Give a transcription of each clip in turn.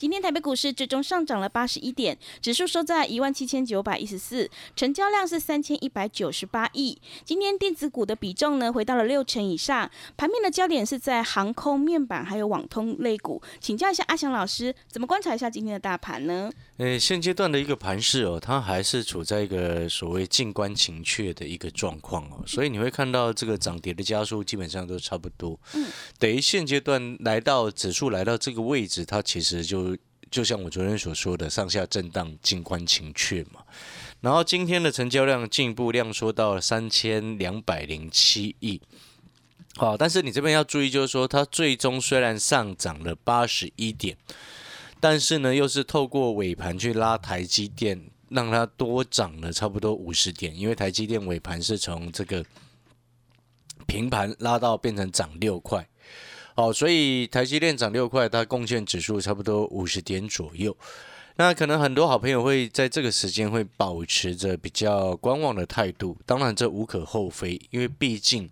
今天台北股市最终上涨了八十一点，指数收在一万七千九百一十四，成交量是三千一百九十八亿。今天电子股的比重呢回到了六成以上，盘面的焦点是在航空、面板还有网通类股。请教一下阿翔老师，怎么观察一下今天的大盘呢？呃，现阶段的一个盘势哦，它还是处在一个所谓静观情却的一个状况哦，所以你会看到这个涨跌的加速基本上都差不多。嗯，等于现阶段来到指数来到这个位置，它其实就就像我昨天所说的，上下震荡，静观情却嘛。然后今天的成交量进一步量缩到了三千两百零七亿。好，但是你这边要注意，就是说它最终虽然上涨了八十一点。但是呢，又是透过尾盘去拉台积电，让它多涨了差不多五十点，因为台积电尾盘是从这个平盘拉到变成涨六块，哦，所以台积电涨六块，它贡献指数差不多五十点左右。那可能很多好朋友会在这个时间会保持着比较观望的态度，当然这无可厚非，因为毕竟。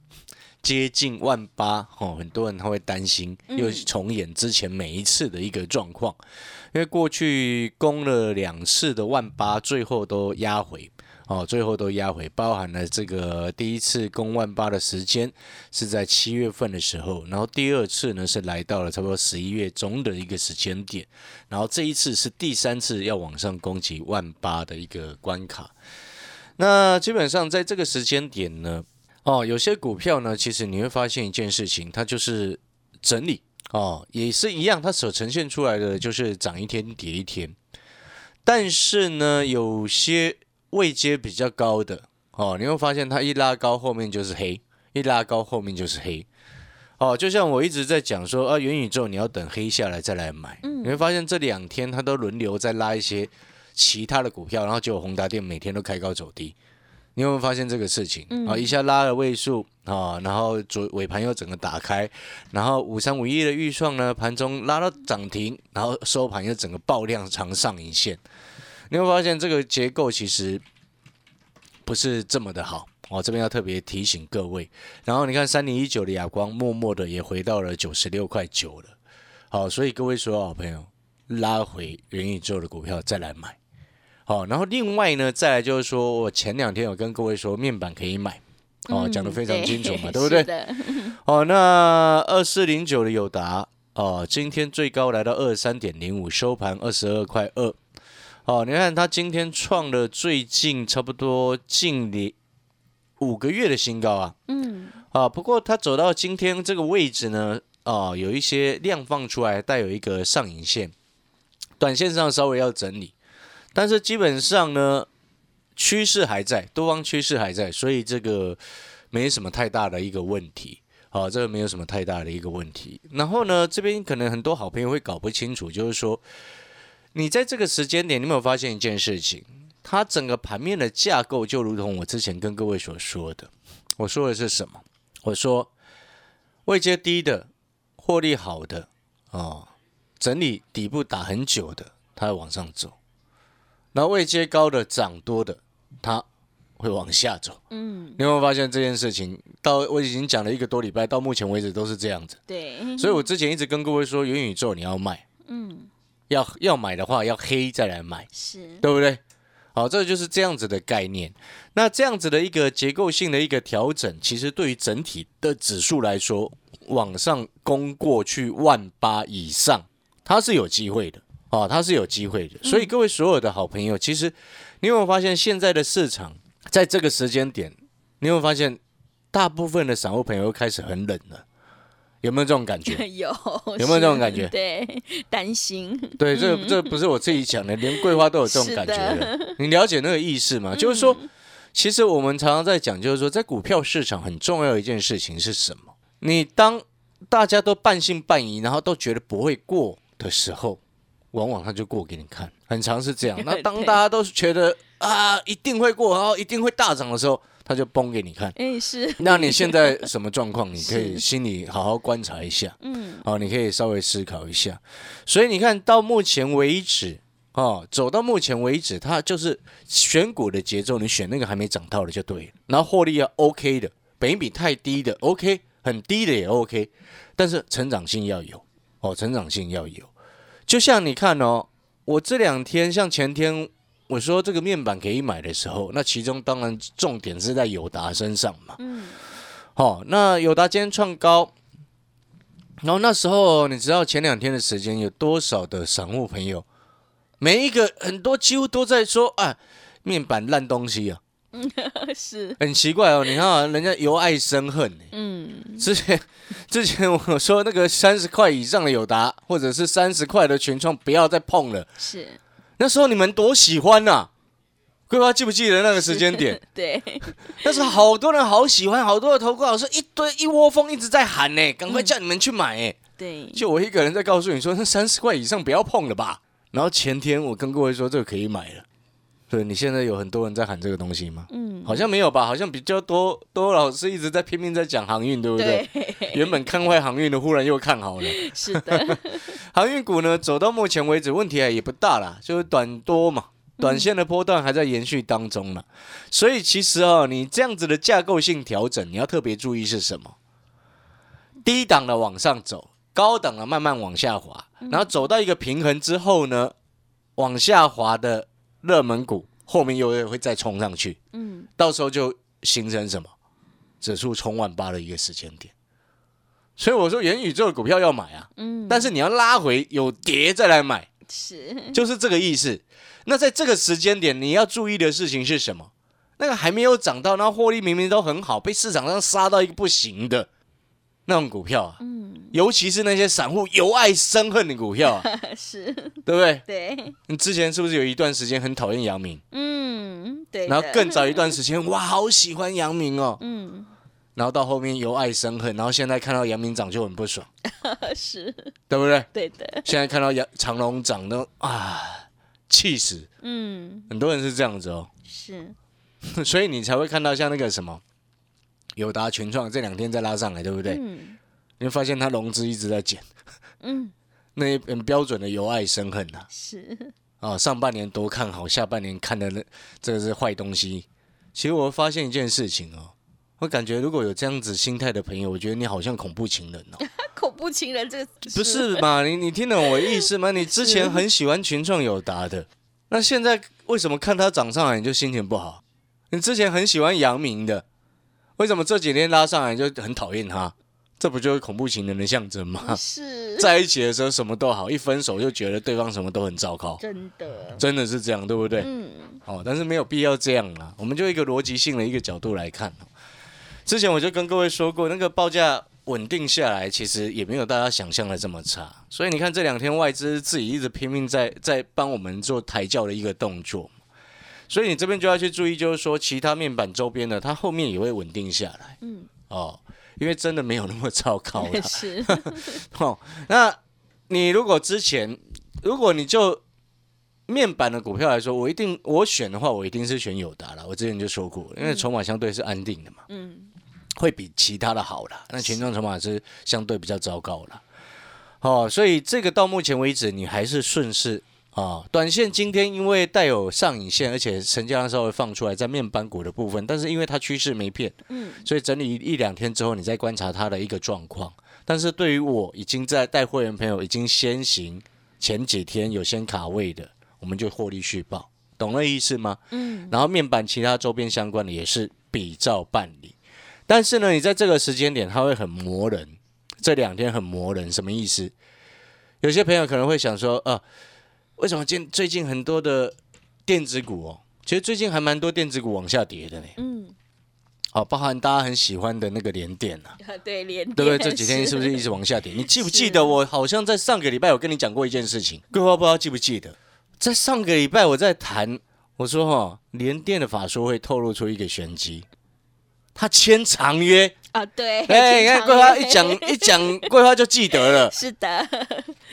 接近万八哦，很多人他会担心又重演之前每一次的一个状况，因为过去攻了两次的万八，最后都压回哦，最后都压回，包含了这个第一次攻万八的时间是在七月份的时候，然后第二次呢是来到了差不多十一月中的一个时间点，然后这一次是第三次要往上攻击万八的一个关卡，那基本上在这个时间点呢。哦，有些股票呢，其实你会发现一件事情，它就是整理哦，也是一样，它所呈现出来的就是涨一天跌一天。但是呢，有些位阶比较高的哦，你会发现它一拉高后面就是黑，一拉高后面就是黑。哦，就像我一直在讲说啊，元宇宙你要等黑下来再来买，你会发现这两天它都轮流在拉一些其他的股票，然后结果宏达电每天都开高走低。你有没有发现这个事情啊？一下拉了位数啊，然后左尾盘又整个打开，然后五三五一的预算呢，盘中拉到涨停，然后收盘又整个爆量长上影线。你会发现这个结构其实不是这么的好哦，这边要特别提醒各位。然后你看三零一九的亚光，默默的也回到了九十六块九了。好，所以各位所有好朋友，拉回元宇宙的股票再来买。好，然后另外呢，再来就是说，我前两天有跟各位说面板可以买，哦，讲的非常清楚嘛，对不对？哦，那二四零九的友达，哦，今天最高来到二十三点零五，收盘二十二块二。哦，你看它今天创了最近差不多近年五个月的新高啊。嗯。啊，不过它走到今天这个位置呢，啊，有一些量放出来，带有一个上影线，短线上稍微要整理。但是基本上呢，趋势还在，多方趋势还在，所以这个没什么太大的一个问题，好，这个没有什么太大的一个问题。然后呢，这边可能很多好朋友会搞不清楚，就是说，你在这个时间点，你有没有发现一件事情？它整个盘面的架构就如同我之前跟各位所说的，我说的是什么？我说位阶低的、获利好的啊，整理底部打很久的，它会往上走。那位阶高的涨多的，它会往下走。嗯，你有没有发现这件事情？到我已经讲了一个多礼拜，到目前为止都是这样子。对，所以我之前一直跟各位说，元宇宙你要卖，嗯，要要买的话要黑再来买，是对不对？好，这就是这样子的概念。那这样子的一个结构性的一个调整，其实对于整体的指数来说，往上攻过去万八以上，它是有机会的。哦，它是有机会的，所以各位所有的好朋友，其实你有没有发现现在的市场在这个时间点，你有没有发现大部分的散户朋友又开始很冷了？有没有这种感觉？有，有没有这种感觉？对，担心。对，这这不是我自己讲的，连桂花都有这种感觉的。你了解那个意思吗？就是说，其实我们常常在讲，就是说在股票市场很重要的一件事情是什么？你当大家都半信半疑，然后都觉得不会过的时候，往往它就过给你看，很常是这样。那 当大家都是觉得啊一定会过，然后一定会大涨的时候，它就崩给你看。哎，是，那你现在什么状况？你可以心里好好观察一下。嗯，好，你可以稍微思考一下。所以你看到目前为止，哦，走到目前为止，它就是选股的节奏，你选那个还没涨到的就对了，然后获利要 OK 的，本益比太低的 OK，很低的也 OK，但是成长性要有哦，成长性要有。就像你看哦，我这两天像前天我说这个面板可以买的时候，那其中当然重点是在友达身上嘛。嗯，好、那友达今天创高，然后那时候你知道前两天的时间有多少的散户朋友，每一个很多几乎都在说啊，面板烂东西啊，是，很奇怪哦。你看啊，人家由爱生恨呢。嗯，之前 之前我说那个三十块以上的友达，或者是三十块的群创，不要再碰了。是，那时候你们多喜欢呐、桂花记不记得那个时间点？对，那时候好多人好喜欢，好多的投顾老师一堆一窝蜂一直在喊呢，赶快叫你们去买哎。对，就我一个人在告诉你说，那三十块以上不要碰了吧。然后前天我跟各位说这个可以买了，对你现在有很多人在喊这个东西吗？嗯，好像没有吧，好像比较多多老师一直在拼命在讲航运，对不对？对，原本看坏航运的，忽然又看好了。是的，航运股呢，走到目前为止问题啊也不大啦，就是短多嘛，短线的波段还在延续当中呢。所以其实哦，你这样子的架构性调整，你要特别注意是什么？低档的往上走，高档的慢慢往下滑，然后走到一个平衡之后呢，往下滑的热门股后面又会再冲上去，嗯，到时候就形成什么？指数冲万八的一个时间点。所以我说元宇宙的股票要买啊，嗯，但是你要拉回有跌再来买，是，就是这个意思。那在这个时间点，你要注意的事情是什么？那个还没有涨到，那获利明明都很好，被市场上杀到一个不行的那种股票啊，嗯，尤其是那些散户由爱生恨的股票啊，是，对不对？对，你之前是不是有一段时间很讨厌杨明，嗯，对，然后更早一段时间，哇，好喜欢杨明哦，嗯，然后到后面由爱生恨，然后现在看到杨明涨就很不爽，是，对不对？对的，现在看到杨长隆涨都啊，气死，嗯，很多人是这样子哦。是，所以你才会看到像那个什么友达群创这两天再拉上来，对不对？嗯你会发现它融资一直在减，嗯，那很标准的由爱生恨呐、是，啊。上半年多看好，下半年看的那这个是坏东西。其实我发现一件事情哦，我感觉如果有这样子心态的朋友，我觉得你好像恐怖情人哦。恐怖情人这个 不是嘛？你你听懂我的意思吗？你之前很喜欢群创友达的，那现在为什么看它涨上来你就心情不好？你之前很喜欢阳明的，为什么这几天拉上来就很讨厌他？这不就是恐怖情人的象征吗？是 在一起的时候什么都好，一分手就觉得对方什么都很糟糕，真的，真的是这样，对不对？嗯，哦，但是没有必要这样啦。我们就一个逻辑性的一个角度来看。之前我就跟各位说过，那个报价稳定下来，其实也没有大家想象的这么差。所以你看这两天外资自己一直拼命在在帮我们做抬轿的一个动作。所以你这边就要去注意，就是说其他面板周边的，它后面也会稳定下来。嗯，哦，因为真的没有那么糟糕啦。是，哦，那你如果之前，如果你就面板的股票来说，我一定我选的话，我一定是选友达啦。我之前就说过，因为筹码相对是安定的嘛，嗯，会比其他的好啦。那群众筹码是相对比较糟糕啦。哦，所以这个到目前为止，你还是顺势啊。短线今天因为带有上影线，而且成交量稍微放出来，在面板股的部分，但是因为它趋势没变，嗯，所以整理一两天之后，你再观察它的一个状况。但是对于我已经在带会员朋友已经先行前几天有先卡位的，我们就获利续报，懂那意思吗？嗯，然后面板其他周边相关的也是比照办理。但是呢，你在这个时间点，它会很磨人。这两天很磨人，什么意思？有些朋友可能会想说，啊，为什么近最近很多的电子股哦，其实最近还蛮多电子股往下跌的呢。嗯，哦，包含大家很喜欢的那个联电啊，对，连对不对？这几天是不是一直往下跌？你记不记得我好像在上个礼拜有跟你讲过一件事情？各位不知道记不记得？在上个礼拜我在谈我说哈，联电的法说会透露出一个玄机，他签长约。啊，对，哎，你看桂花一讲 一讲，桂花就记得了。是的，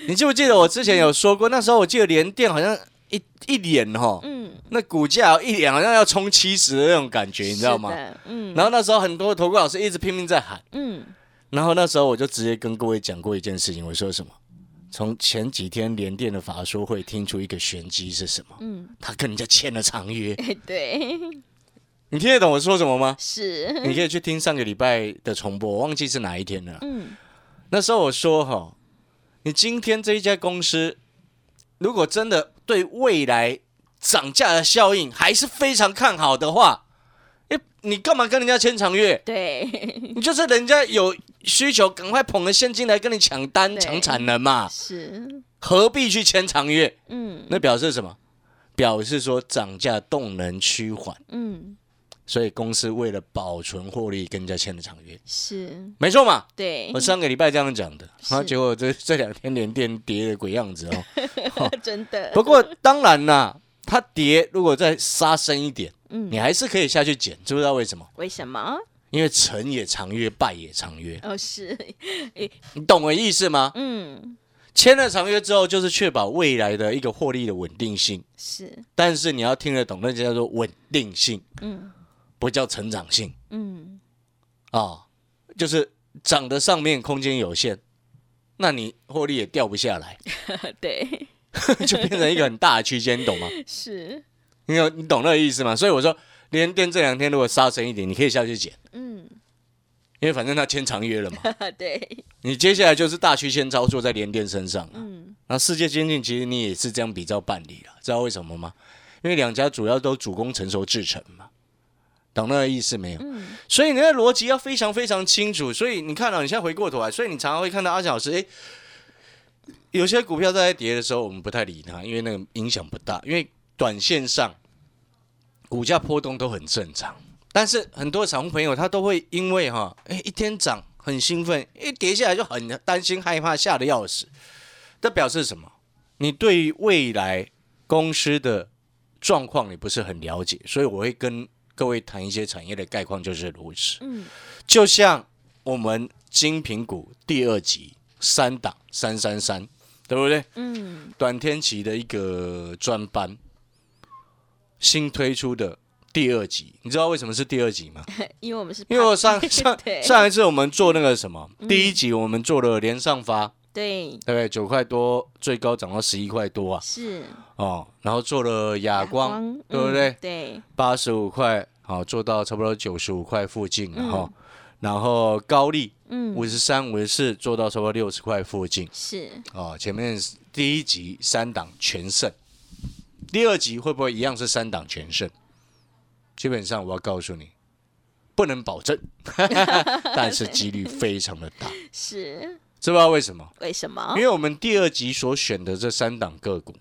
你记不记得我之前有说过？那时候我记得联电好像一一脸哈，嗯，那股价一脸好像要冲七十的那种感觉，你知道吗？嗯，然后那时候很多投顾老师一直拼命在喊，嗯，然后那时候我就直接跟各位讲过一件事情，我说什么？从前几天联电的法说会听出一个玄机是什么？嗯，他跟人家签了长约，哎，对，你听得懂我说什么吗？是，你可以去听上个礼拜的重播，我忘记是哪一天了。嗯，那时候我说哈，你今天这一家公司，如果真的对未来涨价的效应还是非常看好的话，诶，你干嘛跟人家签长约？对，你就是人家有需求，赶快捧着现金来跟你抢单、抢产能嘛，是，何必去签长约？嗯，那表示什么？表示说涨价动能趋缓，嗯，所以公司为了保存获利，跟人家签了长约，是，没错嘛。对。我，上个礼拜这样讲的，然后结果这这两天连电跌的鬼样子哦。真的，不过当然啦，它跌如果再杀深一点，嗯。你还是可以下去捡，知不知道为什么？为什么？因为成也长约，败也长约，哦，是，你懂我意思吗？嗯，签了长约之后，就是确保未来的一个获利的稳定性，是，但是你要听得懂，那就叫做稳定性，嗯不叫成长性嗯，啊、就是涨的上面空间有限，那你获利也掉不下来，对，就变成一个很大的区间，你懂吗？是，你有你懂那个意思吗？所以我说，连电这两天如果杀深一点，你可以下去捡，嗯，因为反正它签长约了嘛。对，你接下来就是大区间操作在联电身上了。嗯，那世界先进其实你也是这样比较办理了，知道为什么吗？因为两家主要都主攻成熟制成嘛，懂那个意思没有？嗯，所以你的逻辑要非常非常清楚。所以你看到、你现在回过头来，所以你常常会看到阿翔老师，诶，有些股票在跌的时候，我们不太理它，因为那个影响不大，因为短线上股价波动都很正常。但是很多散户朋友他都会因为哈，诶，一天涨很兴奋，一跌下来就很担心害怕，吓得要死。这表示什么？你对于未来公司的状况你不是很了解，所以我会跟各位谈一些产业的概况，就是如此。嗯，就像我们精品股第二集三档三三三，对不对？嗯，短天期的一个专班，新推出的第二集，你知道为什么是第二集吗？因为我们是，因为我上上 上一次我们做那个什么，第一集我们做了连上发，对，大概？九块多，最高涨到十一块多啊，是哦，然后做了哑光，对不嗯对？对，八十五块，好做到差不多九十五块附近了嗯哈。然后高利嗯，五十三、五十四做到差不多六十块附近是，哦。前面第一集三档全胜，第二集会不会一样是三档全胜？基本上我要告诉你，不能保证，但是几率非常的大。是，知不知道为什么？为什么因？为我们第二集所选的这三档个股，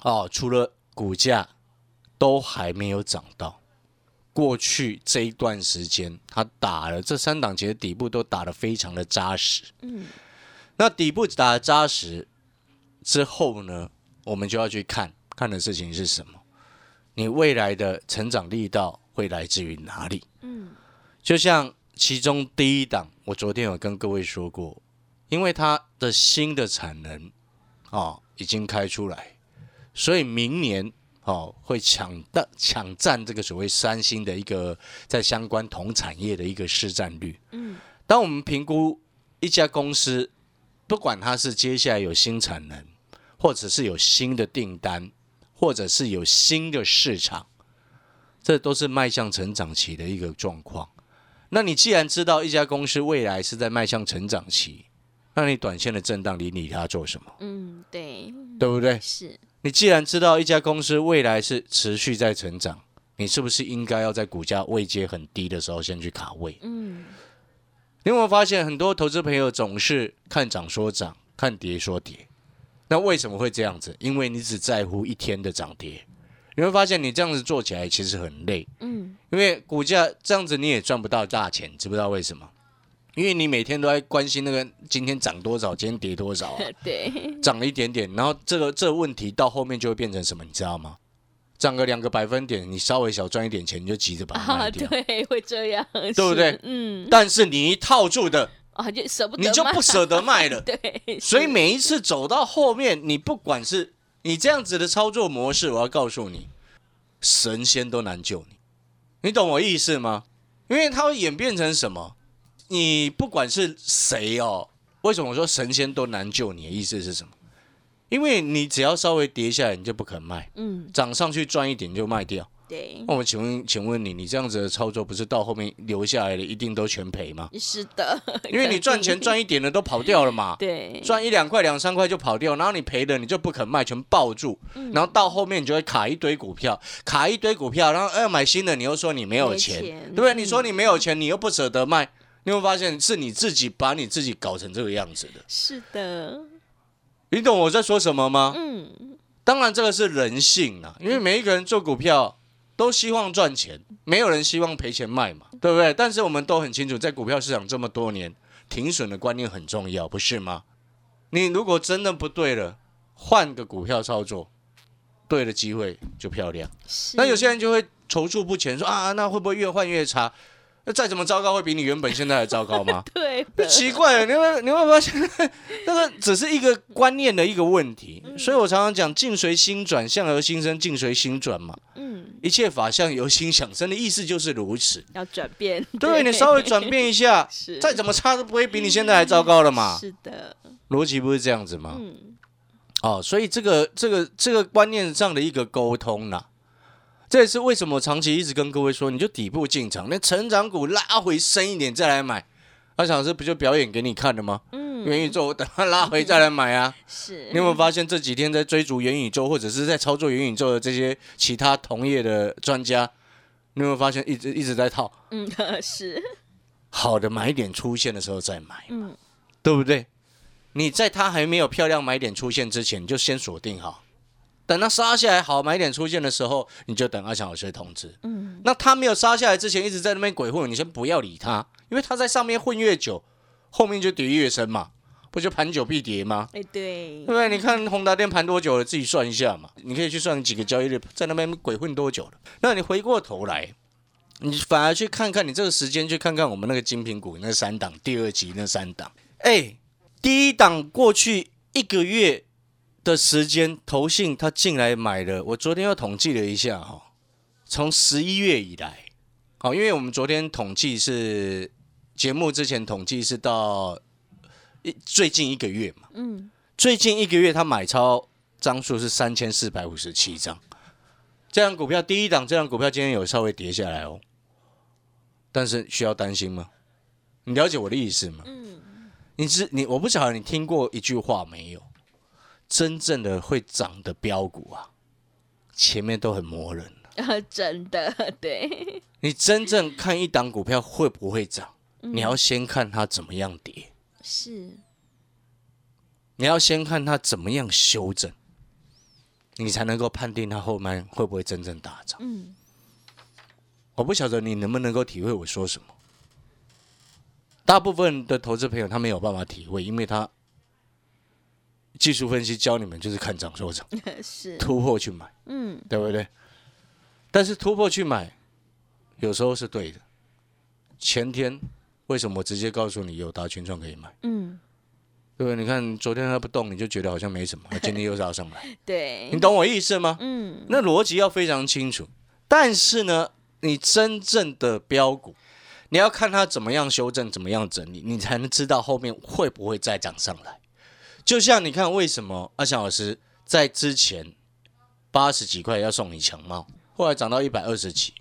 哦，除了股价都还没有涨到，过去这一段时间，它打了这三档，其实底部都打得非常的扎实。嗯，那底部打得扎实之后呢，我们就要去看看的事情是什么？你未来的成长力道会来自于哪里？嗯，就像其中第一档，我昨天有跟各位说过，因为它的新的产能哦已经开出来，所以明年哦会抢的抢占这个所谓三星的一个在相关同产业的一个市占率。嗯，当我们评估一家公司，不管它是接下来有新产能，或者是有新的订单，或者是有新的市场，这都是迈向成长期的一个状况。那你既然知道一家公司未来是在迈向成长期，那你短线的震荡，你理它做什么？嗯，对，对不对？是，你既然知道一家公司未来是持续在成长，你是不是应该要在股价位阶很低的时候先去卡位？嗯，你有没有发现很多投资朋友总是看涨说涨，看跌说跌？那为什么会这样子？因为你只在乎一天的涨跌，你会发现你这样子做起来其实很累，嗯，因为股价这样子你也赚不到大钱，知不知道为什么？因为你每天都在关心那个今天涨多少，今天跌多少啊，对，涨了一点点，然后这个这个问题到后面就会变成什么，你知道吗？涨个两个百分点，你稍微小赚一点钱，你就急着把它啊，卖掉，对，会这样，对不对嗯，但是你一套住的，啊，就舍不得，你就不舍得卖了。对，所以每一次走到后面，你不管是你这样子的操作模式，我要告诉你，神仙都难救你。你懂我意思吗？因为它会演变成什么？你不管是谁哦，为什么我说神仙都难救你的意思是什么？因为你只要稍微跌下来，你就不肯卖，嗯，涨上去赚一点就卖掉。对，那我请问，请问你，你这样子的操作，不是到后面留下来的一定都全赔吗？是的，因为你赚钱赚一点的都跑掉了嘛。对，赚一两块、两三块就跑掉，然后你赔的你就不肯卖，全抱住，嗯然后到后面你就会卡一堆股票，卡一堆股票，然后要买新的，你又说你没有钱，钱对不对？嗯你说你没有钱，你又不舍得卖，你会发现是你自己把你自己搞成这个样子的。是的，你懂我在说什么吗？嗯，当然这个是人性啊，因为每一个人做股票都希望赚钱，没有人希望赔钱卖嘛，对不对？但是我们都很清楚，在股票市场这么多年，停损的观念很重要，不是吗？你如果真的不对了，换个股票操作，对的机会就漂亮。那有些人就会踌躇不前，说啊，那会不会越换越差？那再怎么糟糕，会比你原本现在还糟糕吗？对的，奇怪了，你会你会发现，那个只是一个观念的一个问题。所以我常常讲，境随心转，相由心生，境随心转嘛。嗯，一切法相由心想生的意思就是如此。要转变，对你稍微转变一下，是，再怎么差都不会比你现在还糟糕了嘛。是的，逻辑不是这样子吗？嗯，哦，所以这个这个这个观念上的一个沟通呐、这也是为什么我长期一直跟各位说，你就底部进场，那成长股拉回深一点再来买。阿强老师不就表演给你看的吗？嗯，元宇宙等它拉回再来买啊！是，你有没有发现这几天在追逐元宇宙或者是在操作元宇宙的这些其他同业的专家，你有没有发现一直一直在套？嗯，是，好的买点出现的时候再买，嗯，对不对？你在它还没有漂亮买点出现之前，你就先锁定好，等它杀下来好买点出现的时候，你就等阿强老师的通知。嗯，那他没有杀下来之前，一直在那边鬼混，你先不要理他，因为他在上面混越久，后面就跌越深嘛，不就盘久必跌吗？哎，对对不，对？你看宏达电盘多久了？自己算一下嘛。你可以去算几个交易日，在那边鬼混多久了？那你回过头来，你反而去看看你这个时间，去看看我们那个精品股那三档，第二集那三档。哎，第一档过去一个月的时间，投信他进来买了。我昨天又统计了一下哈，从十一月以来，好，因为我们昨天统计是节目之前统计是到一最近一个月嘛。嗯，最近一个月他买超张数是三千四百五十七张，这样股票第一档这样股票今天有稍微跌下来哦，但是需要担心吗？你了解我的意思吗？嗯，你知你我不晓得你听过一句话没有？真正的会涨的标股啊，前面都很磨人。啊，真的，对，你真正看一档股票会不会涨，嗯你要先看它怎么样跌，是，你要先看它怎么样修正，你才能够判定它后面会不会真正大涨。嗯，我不晓得你能不能够体会我说什么。大部分的投资朋友他没有办法体会，因为他技术分析教你们就是看涨说涨，是，突破去买，嗯，对不对？但是突破去买，有时候是对的。前天为什么我直接告诉你有达群创可以买？嗯，对不对？你看昨天它不动，你就觉得好像没什么，今天又要上来，对你，懂我意思吗？嗯，那逻辑要非常清楚。但是呢，你真正的标股，你要看它怎么样修正，怎么样整理，你才能知道后面会不会再涨上来。就像你看，为什么阿翔老师在之前八十几块要送你强茂，后来涨到一百二十几，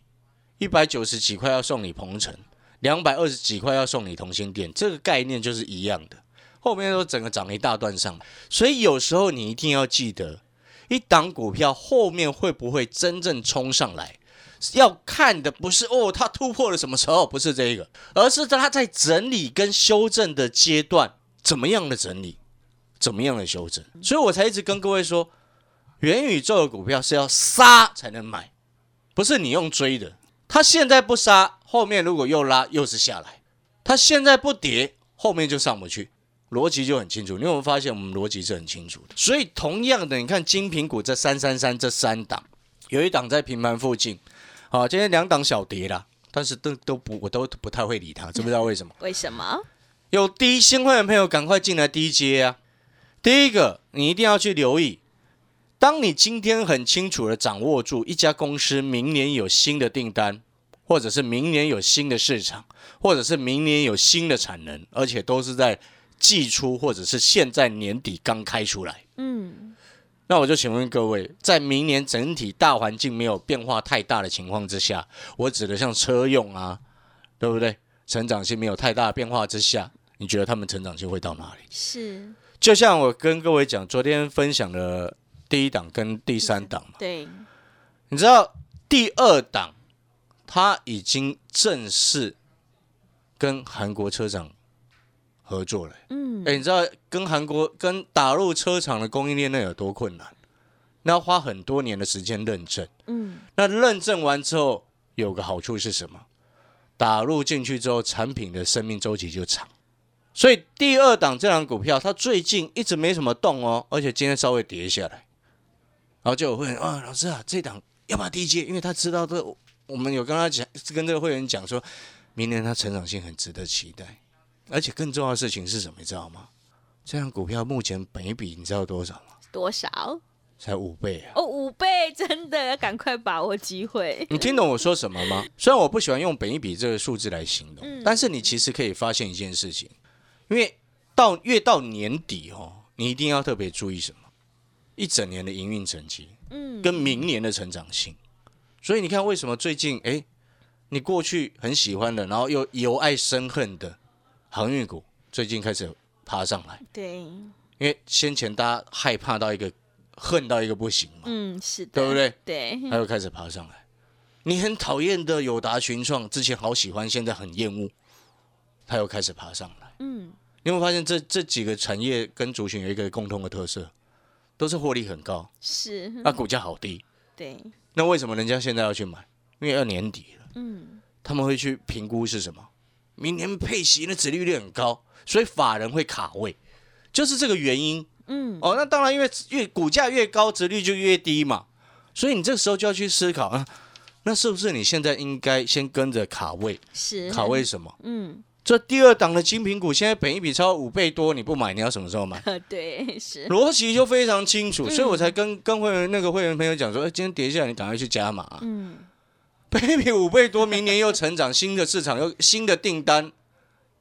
一百九十几块要送你鹏程，两百二十几块要送你同心店，这个概念就是一样的。后面都整个涨一大段上，所以有时候你一定要记得，一档股票后面会不会真正冲上来，要看的不是哦它突破了什么时候，不是这个，而是它在整理跟修正的阶段怎么样的整理，怎么样的修正。所以我才一直跟各位说，元宇宙的股票是要杀才能买，不是你用追的。它现在不杀，后面如果又拉又是下来；它现在不跌，后面就上不去。逻辑就很清楚，你有没有发现我们逻辑是很清楚的？所以同样的，你看金苹果这三三三这三档，有一档在平盘附近，好，今天两档小跌啦，但是都都不我都不太会理它，知不知道为什么？为什么？有低新会的朋友赶快进来低阶啊！第一个，你一定要去留意，当你今天很清楚的掌握住一家公司明年有新的订单，或者是明年有新的市场，或者是明年有新的产能，而且都是在季初或者是现在年底刚开出来，嗯，那我就请问各位，在明年整体大环境没有变化太大的情况之下，我指的像车用啊，对不对？成长性没有太大的变化之下，你觉得他们成长性会到哪里？是就像我跟各位讲，昨天分享的第一档跟第三档嘛，对，你知道第二档他已经正式跟韩国车厂合作了、嗯哎、你知道跟韩国跟打入车厂的供应链那有多困难？那要花很多年的时间认证。嗯，那认证完之后，有个好处是什么？打入进去之后，产品的生命周期就长。所以第二档这档股票，它最近一直没什么动哦，而且今天稍微跌下来，然后就有会员啊，老师啊，这档要不要低接？因为他知道这我们有跟他讲，跟这个会员讲说，明年它成长性很值得期待，而且更重要的事情是什么？你知道吗？这档股票目前本一比你知道多少吗？多少？才五倍啊！哦，五倍，真的要赶快把握机会。你听懂我说什么吗？虽然我不喜欢用本一比这个数字来形容，嗯但是你其实可以发现一件事情，因为到越到年底哦，你一定要特别注意什么？一整年的营运成绩嗯，跟明年的成长性。所以你看，为什么最近哎，你过去很喜欢的，然后又由爱生恨的航运股，最近开始爬上来，对，因为先前大家害怕到一个恨到一个不行嘛，嗯，是的，对不对？对，它又开始爬上来。你很讨厌的友达群创，之前好喜欢，现在很厌恶，它又开始爬上来。嗯，你有没有发现这这几个产业跟族群有一个共通的特色，都是获利很高，是，那股价好低。对，那为什么人家现在要去买？因为要年底了，嗯，他们会去评估是什么？明年配息的殖利率很高，所以法人会卡位，就是这个原因。嗯，哦，那当然，因为越股价越高，殖率就越低嘛，所以你这个时候就要去思考啊，那是不是你现在应该先跟着卡位？是，卡位什么？嗯，这第二档的精品股现在本一比超五倍多，你不买，你要什么时候买？对，是，逻辑就非常清楚，所以我才跟跟会员那个会员朋友讲说，哎，今天跌下来，你赶快去加码。嗯，本一比五倍多，明年又成长，新的市场又 新的订单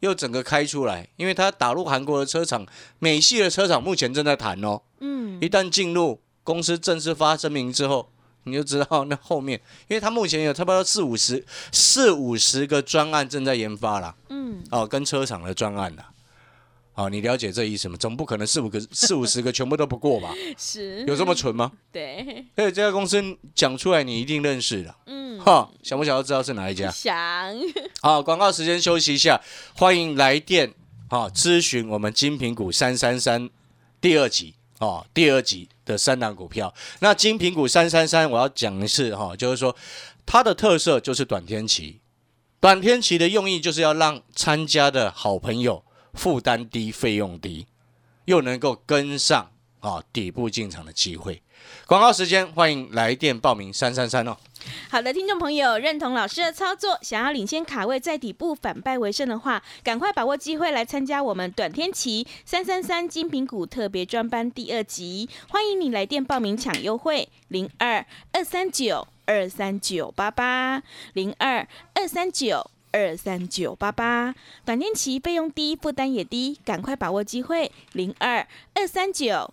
又整个开出来，因为它打入韩国的车厂，美系的车厂目前正在谈哦。嗯，一旦进入公司正式发声明之后，你就知道那后面，因为他目前有差不多四五十四五十个专案正在研发啦，嗯，哦，跟车厂的专案啦。哦，你了解这意思吗？总不可能四五个、四五十个全部都不过吧？是，有这么蠢吗？对，而且这家公司讲出来，你一定认识的。嗯，哈，想不想要知道是哪一家？想，好，广告时间休息一下，欢迎来电啊咨询我们金苹果三三三第二集哦，第二集的三档股票。那精品股三三三，我要讲的是哈、就是说它的特色就是短天期，短天期的用意就是要让参加的好朋友负担低、费用低，又能够跟上啊底部进场的机会。广告时间，欢迎来电报名三三三哦。好的，听众朋友，认同老师的操作，想要领先卡位在底部反败为胜的话，赶快把握机会来参加我们短天期三三三精品股特别专班第二集，欢迎你来电报名抢优惠，零二二三九二三九八八零二二三九。二三九八八，短天期费用低，负担也低，赶快把握机会，零二二三九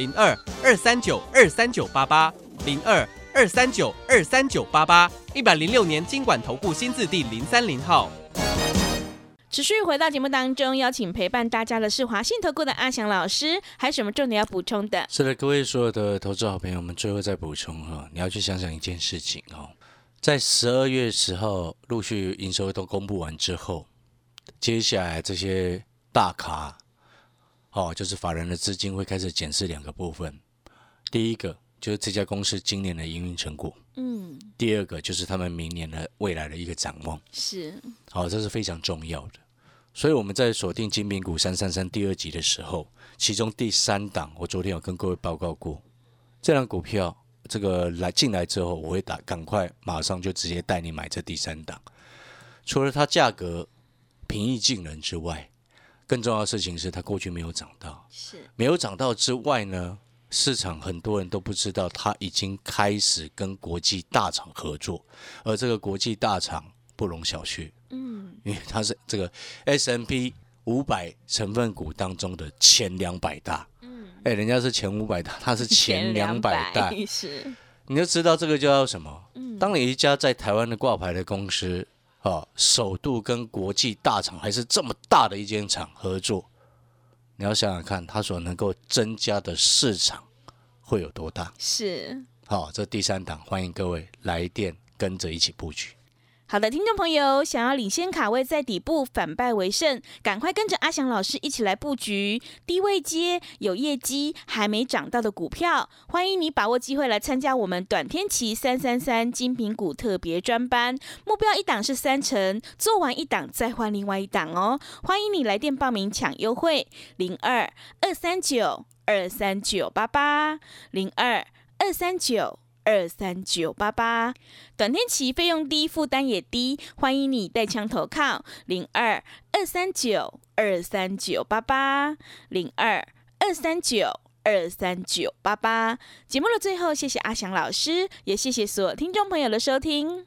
零二二三九二三九八八零二二三九二三九八八，一百零六年经管投顾新字第零三零号。持续回到节目当中，邀请陪伴大家的是华信投顾的阿翔老师，还有什么重点要补充的？是的，各位所有的投资好朋友们，最后再补充哈，你要去想想一件事情哦。在十二月十号陆续营收都公布完之后，接下来这些大咖，哦，就是法人的资金会开始检视两个部分。第一个就是这家公司今年的营运成果，嗯，第二个就是他们明年的未来的一个展望。是，好、这是非常重要的。所以我们在锁定精品股三三三第二集的时候，其中第三档，我昨天有跟各位报告过，这档股票这个来进来之后，我会打赶快马上就直接带你买这第三档。除了它价格平易近人之外，更重要的事情是它过去没有涨到，是，没有涨到之外呢，市场很多人都不知道它已经开始跟国际大厂合作，而这个国际大厂不容小觑。嗯，因为它是这个 S M P 五百成分股当中的前两百大，嗯，哎，人家是前五百大，它是前两百大，是，你就知道这个叫什么？嗯当你一家在台湾的挂牌的公司啊，首度跟国际大厂还是这么大的一间厂合作，你要想想看，它所能够增加的市场会有多大？是。好、这第三档，欢迎各位来电跟着一起布局。好的，听众朋友，想要领先卡位在底部反败为胜，赶快跟着阿翔老师一起来布局低位接有业绩还没涨到的股票。欢迎你把握机会来参加我们短天期三三三精品股特别专班，目标一档是三成，做完一档再换另外一档哦。欢迎你来电报名抢优惠，零二二三九二三九八八零二二三九。二三九八八，短天期费用低，负担也低，欢迎你带枪投靠零二二三九二三九八八零二二三九二三九八八。节目的最后，谢谢阿翔老师，也谢谢所有听众朋友的收听。